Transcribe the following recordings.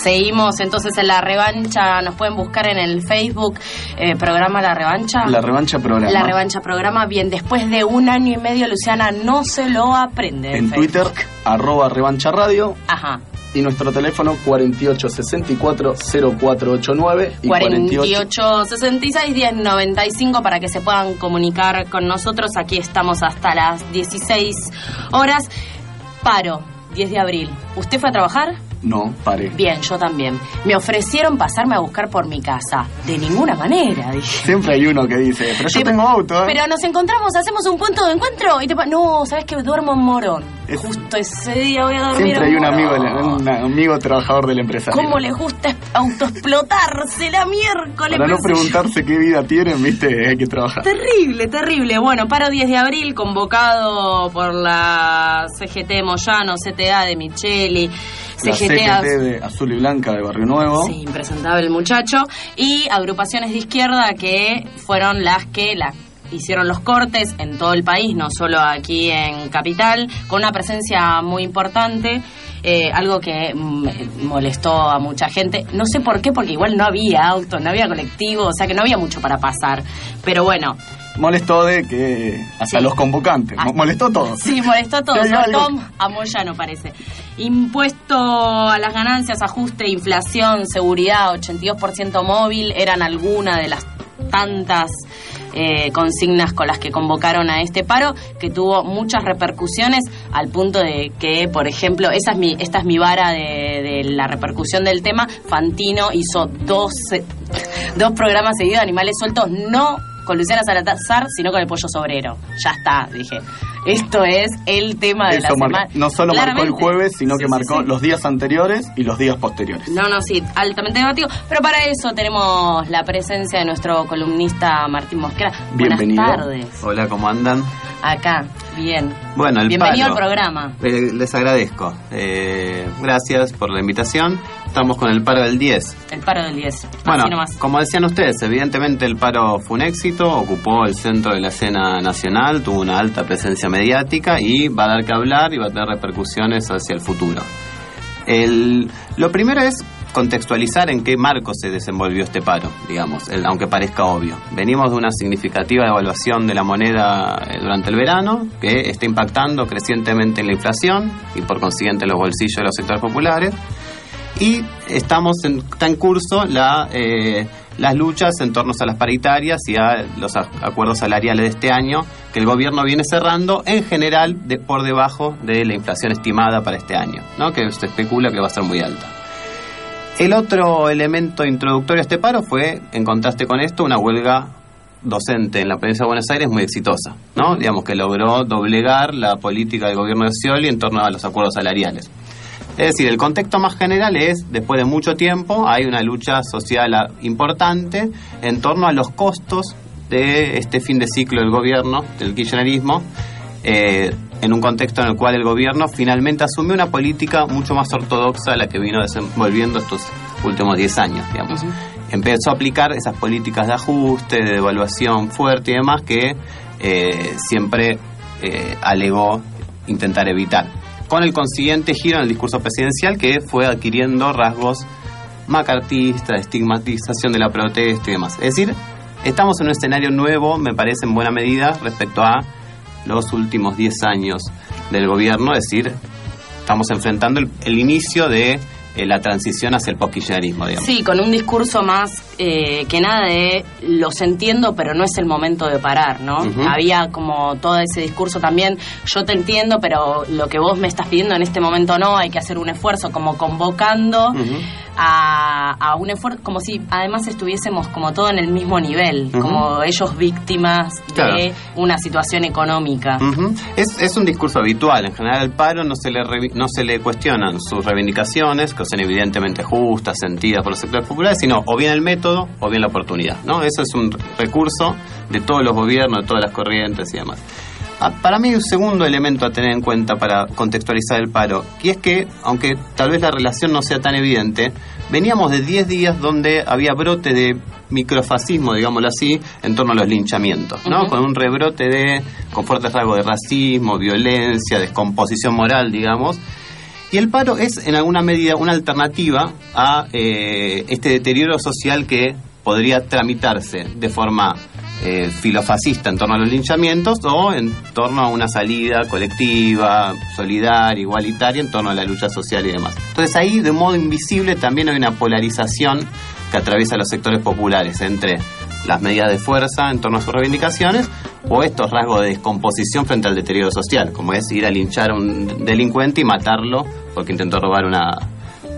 Seguimos entonces en la revancha, nos pueden buscar en el Facebook eh, programa La Revancha. La revancha programa. La revancha programa, bien, después de un año y medio Luciana no se lo aprende. En Twitter, arroba revancha radio. Ajá. Y nuestro teléfono 4864-0489 y 4866-1095 para que se puedan comunicar con nosotros. Aquí estamos hasta las 16 horas. Paro, 10 de abril. ¿Usted fue a trabajar? No, paré. Bien, yo también. Me ofrecieron pasarme a buscar por mi casa. De ninguna manera, dije. Siempre hay uno que dice, pero yo tengo auto, ¿eh? Pero nos encontramos, hacemos un punto de encuentro y te No, ¿sabes que Duermo en Morón. Justo ese día voy a dormir Siempre hay un amigo, un amigo trabajador de la empresa. ¿Cómo les gusta autoexplotarse la miércoles? Para no preguntarse qué vida tienen, viste, hay que trabajar. Terrible, terrible. Bueno, paro 10 de abril, convocado por la CGT Moyano, CTA de Micheli. CGT, de Azul y Blanca de Barrio Nuevo. Sí, impresentable el muchacho. Y agrupaciones de izquierda que fueron las que la hicieron los cortes en todo el país, no solo aquí en Capital, con una presencia muy importante. Eh, algo que mm, molestó a mucha gente. No sé por qué, porque igual no había auto, no había colectivo, o sea que no había mucho para pasar. Pero bueno, molestó de que hasta los convocantes, ah, molestó a todos. Sí, molestó a todos, Tom a Moyano parece. Impuesto a las ganancias, ajuste, inflación, seguridad, 82% móvil, eran algunas de las tantas eh, consignas con las que convocaron a este paro, que tuvo muchas repercusiones al punto de que, por ejemplo, esa es mi, esta es mi vara de, de la repercusión del tema, Fantino hizo dos, dos programas seguidos de animales sueltos, no con Luciana Salazar, sino con el pollo sobrero. Ya está, dije. Esto es el tema de la semana. No solo marcó el jueves, sino que marcó los días anteriores y los días posteriores. No, no, sí, altamente debatido. Pero para eso tenemos la presencia de nuestro columnista Martín Mosquera. Bienvenido. Buenas tardes. Hola, ¿cómo andan? Acá, bien. Bueno, el Bienvenido al programa. Eh, les agradezco. Eh, gracias por la invitación. Estamos con el paro del 10. El paro del 10. Bueno, como decían ustedes, evidentemente el paro fue un éxito, ocupó el centro de la escena nacional, tuvo una alta presencia mediática y va a dar que hablar y va a tener repercusiones hacia el futuro. El, lo primero es contextualizar en qué marco se desenvolvió este paro, digamos, aunque parezca obvio. Venimos de una significativa devaluación de la moneda eh, durante el verano, que está impactando crecientemente en la inflación y por consiguiente en los bolsillos de los sectores populares. Y estamos en, está en curso la, eh, las luchas en torno a las paritarias y a los acuerdos salariales de este año que el gobierno viene cerrando en general de, por debajo de la inflación estimada para este año, ¿no? que se especula que va a ser muy alta. El otro elemento introductorio a este paro fue, en contraste con esto, una huelga docente en la provincia de Buenos Aires muy exitosa, ¿no? Digamos que logró doblegar la política del gobierno de Scioli en torno a los acuerdos salariales. Es decir, el contexto más general es, después de mucho tiempo, hay una lucha social importante en torno a los costos de este fin de ciclo del gobierno, del kirchnerismo, eh, en un contexto en el cual el gobierno finalmente asumió una política mucho más ortodoxa a la que vino desenvolviendo estos últimos 10 años, digamos. Empezó a aplicar esas políticas de ajuste, de devaluación fuerte y demás que eh, siempre eh, alegó intentar evitar. Con el consiguiente giro en el discurso presidencial que fue adquiriendo rasgos macartistas, estigmatización de la protesta y demás. Es decir, estamos en un escenario nuevo, me parece en buena medida, respecto a los últimos 10 años del gobierno, es decir, estamos enfrentando el, inicio de eh, la transición hacia el postkirchnerismo, digamos. Sí, con un discurso más eh, que nada de los entiendo, pero no es el momento de parar, ¿no? Había como todo ese discurso también, yo te entiendo, pero lo que vos me estás pidiendo en este momento no, hay que hacer un esfuerzo, como convocando a a, un esfuerzo, como si además estuviésemos como todo en el mismo nivel, como ellos víctimas de una situación económica. es, es, un discurso habitual, en general al paro no se le no se le cuestionan sus reivindicaciones, que son evidentemente justas, sentidas por los sectores populares, sino o bien el método o bien la oportunidad, ¿no? Eso es un recurso de todos los gobiernos, de todas las corrientes y demás. Ah, para mí un segundo elemento a tener en cuenta para contextualizar el paro, y es que, aunque tal vez la relación no sea tan evidente, veníamos de 10 días donde había brote de microfascismo, digámoslo así, en torno a los linchamientos, ¿no? Con un rebrote de, con fuertes rasgos de racismo, violencia, descomposición moral, digamos. Y el paro es, en alguna medida, una alternativa a eh, este deterioro social que podría tramitarse de forma eh, filofascista en torno a los linchamientos o en torno a una salida colectiva, solidaria, igualitaria en torno a la lucha social y demás. Entonces ahí de modo invisible también hay una polarización que atraviesa los sectores populares entre las medidas de fuerza en torno a sus reivindicaciones o estos rasgos de descomposición frente al deterioro social, como es ir a linchar a un delincuente y matarlo porque intentó robar una,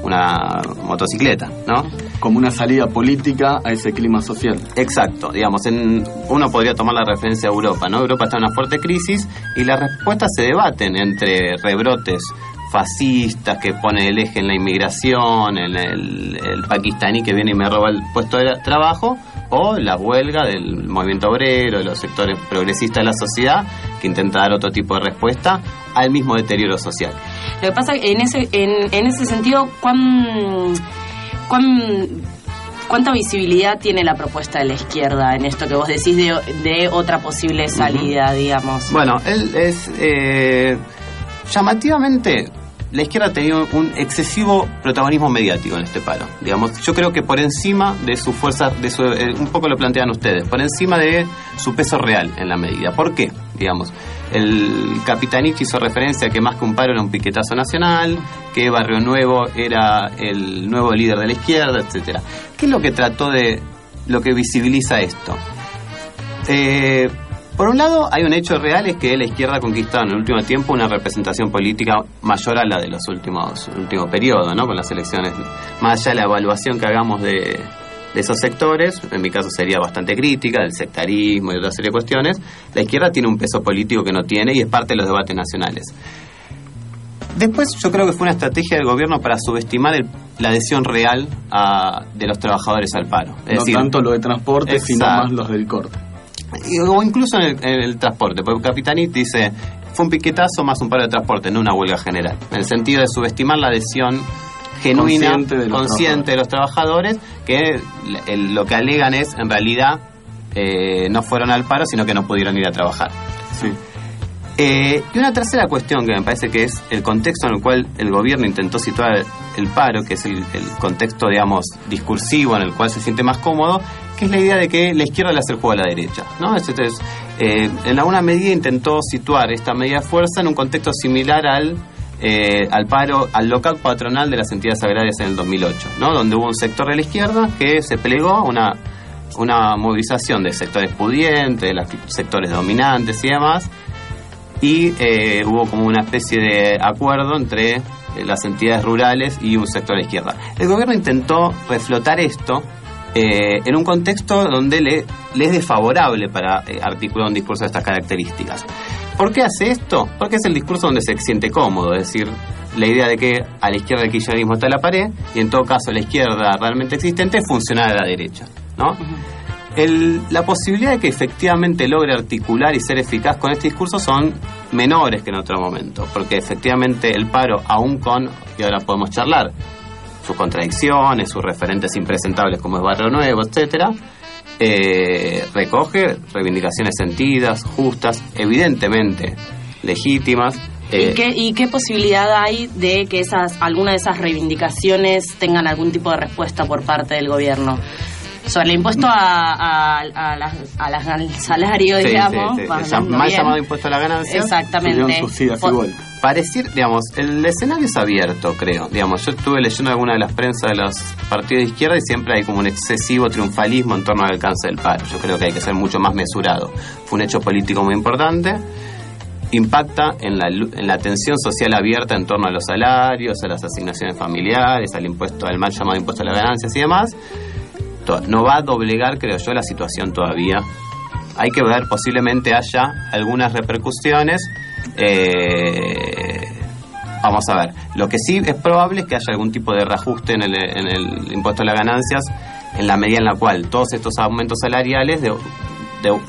una motocicleta, ¿no? Como una salida política a ese clima social. Exacto, digamos, en, uno podría tomar la referencia a Europa, ¿no? Europa está en una fuerte crisis y las respuestas se debaten entre rebrotes fascistas que pone el eje en la inmigración, en el, el pakistaní que viene y me roba el puesto de trabajo, o la huelga del movimiento obrero, de los sectores progresistas de la sociedad, que intenta dar otro tipo de respuesta al mismo deterioro social. Lo que pasa en ese, en, en ese sentido, ¿cuán, cuán, ¿cuánta visibilidad tiene la propuesta de la izquierda en esto que vos decís de, de otra posible salida, digamos? Bueno, él es eh, llamativamente la izquierda ha tenido un excesivo protagonismo mediático en este paro. Digamos, yo creo que por encima de su fuerza, de su, eh, un poco lo plantean ustedes, por encima de su peso real en la medida. ¿Por qué? Digamos, el Capitanich hizo referencia a que más que un paro era un piquetazo nacional, que Barrio Nuevo era el nuevo líder de la izquierda, etcétera. ¿Qué es lo que trató de, lo que visibiliza esto? Eh, por un lado, hay un hecho real, es que la izquierda ha conquistado en el último tiempo una representación política mayor a la de los últimos último periodo, ¿no? Con las elecciones, más allá de la evaluación que hagamos de, esos sectores, en mi caso sería bastante crítica, del sectarismo y otra serie de cuestiones, la izquierda tiene un peso político que no tiene y es parte de los debates nacionales. Después yo creo que fue una estrategia del gobierno para subestimar la adhesión real de los trabajadores al paro. no tanto lo de transporte, sino más los del corte o incluso en el, transporte, porque Capitanit dice, fue un piquetazo más un paro de transporte, no una huelga general, en el sentido de subestimar la adhesión genuina, consciente de los, trabajadores, que lo que alegan es, en realidad, eh, no fueron al paro, sino que no pudieron ir a trabajar. Eh, y una tercera cuestión que me parece que es el contexto en el cual el gobierno intentó situar el paro, que es el, contexto, digamos, discursivo en el cual se siente más cómodo, que es la idea de que la izquierda le hace el juego a la derecha. ¿no? Entonces, eh, en alguna medida intentó situar esta medida de fuerza en un contexto similar al eh, al paro, al local patronal de las entidades agrarias en el 2008, ¿no? donde hubo un sector de la izquierda que se plegó una, una movilización de sectores pudientes, de los sectores dominantes y demás, y eh, hubo como una especie de acuerdo entre las entidades rurales y un sector de izquierda. El gobierno intentó reflotar esto eh, en un contexto donde le, es desfavorable para articular un discurso de estas características. ¿Por qué hace esto? Porque es el discurso donde se siente cómodo, es decir, la idea de que a la izquierda del kirchnerismo está la pared y en todo caso la izquierda realmente existente funciona a la derecha, ¿no? La posibilidad de que efectivamente logre articular y ser eficaz con este discurso son menores que en otro momento, porque efectivamente el paro, aún con, y ahora podemos charlar, sus contradicciones, sus referentes impresentables como es Barrio Nuevo, etcétera, eh, recoge reivindicaciones sentidas, justas, evidentemente legítimas. ¿Y, eh, qué, ¿Y qué posibilidad hay de que esas alguna de esas reivindicaciones tengan algún tipo de respuesta por parte del gobierno? Sobre el impuesto a, a, al salario, digamos. mal llamado impuesto a la ganancia. Exactamente. Parecir, digamos, el escenario es abierto, creo. Digamos, yo estuve leyendo alguna de las prensas de los partidos de izquierda y siempre hay como un excesivo triunfalismo en torno al alcance del paro. Yo creo que hay que ser mucho más mesurado. Fue un hecho político muy importante impacta en la, en la tensión social abierta en torno a los salarios, a las asignaciones familiares, al impuesto, al mal llamado impuesto a las ganancias y demás. No va a doblegar, creo yo, la situación todavía. Hay que ver, posiblemente haya algunas repercusiones. Eh, vamos a ver. Lo que sí es probable es que haya algún tipo de reajuste en el, en el impuesto a las ganancias en la medida en la cual todos estos aumentos salariales de,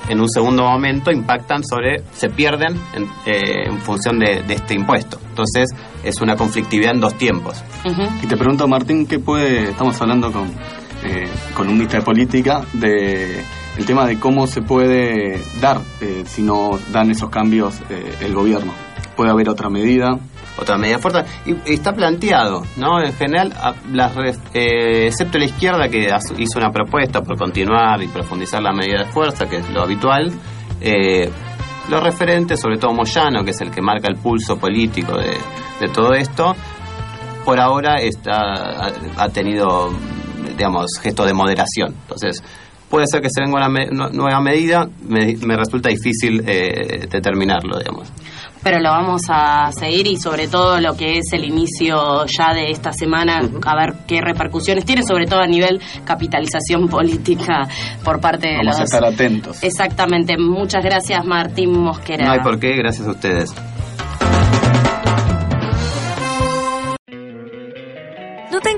en un segundo momento impactan sobre, se pierden en, eh, función de, este impuesto. Entonces es una conflictividad en dos tiempos. Y te pregunto, Martín, ¿qué puede, estamos hablando con, eh, ministro de política, de el tema de cómo se puede dar eh, si no dan esos cambios el gobierno? ¿Puede haber otra medida? otra medida fuerte. Y, está planteado, ¿no? En general, las, eh, excepto la izquierda que hizo una propuesta por continuar y profundizar la medida de fuerza, que es lo habitual, eh, los referentes, sobre todo Moyano, que es el que marca el pulso político de, todo esto, por ahora está, ha, tenido, digamos, gesto de moderación. Entonces, puede ser que se venga una nueva medida, me, resulta difícil eh, determinarlo, digamos pero lo vamos a seguir y sobre todo lo que es el inicio ya de esta semana, a ver qué repercusiones tiene, sobre todo a nivel capitalización política por parte de los... Vamos a estar atentos. Exactamente. Muchas gracias, Martín Mosquera. No hay por qué, gracias a ustedes.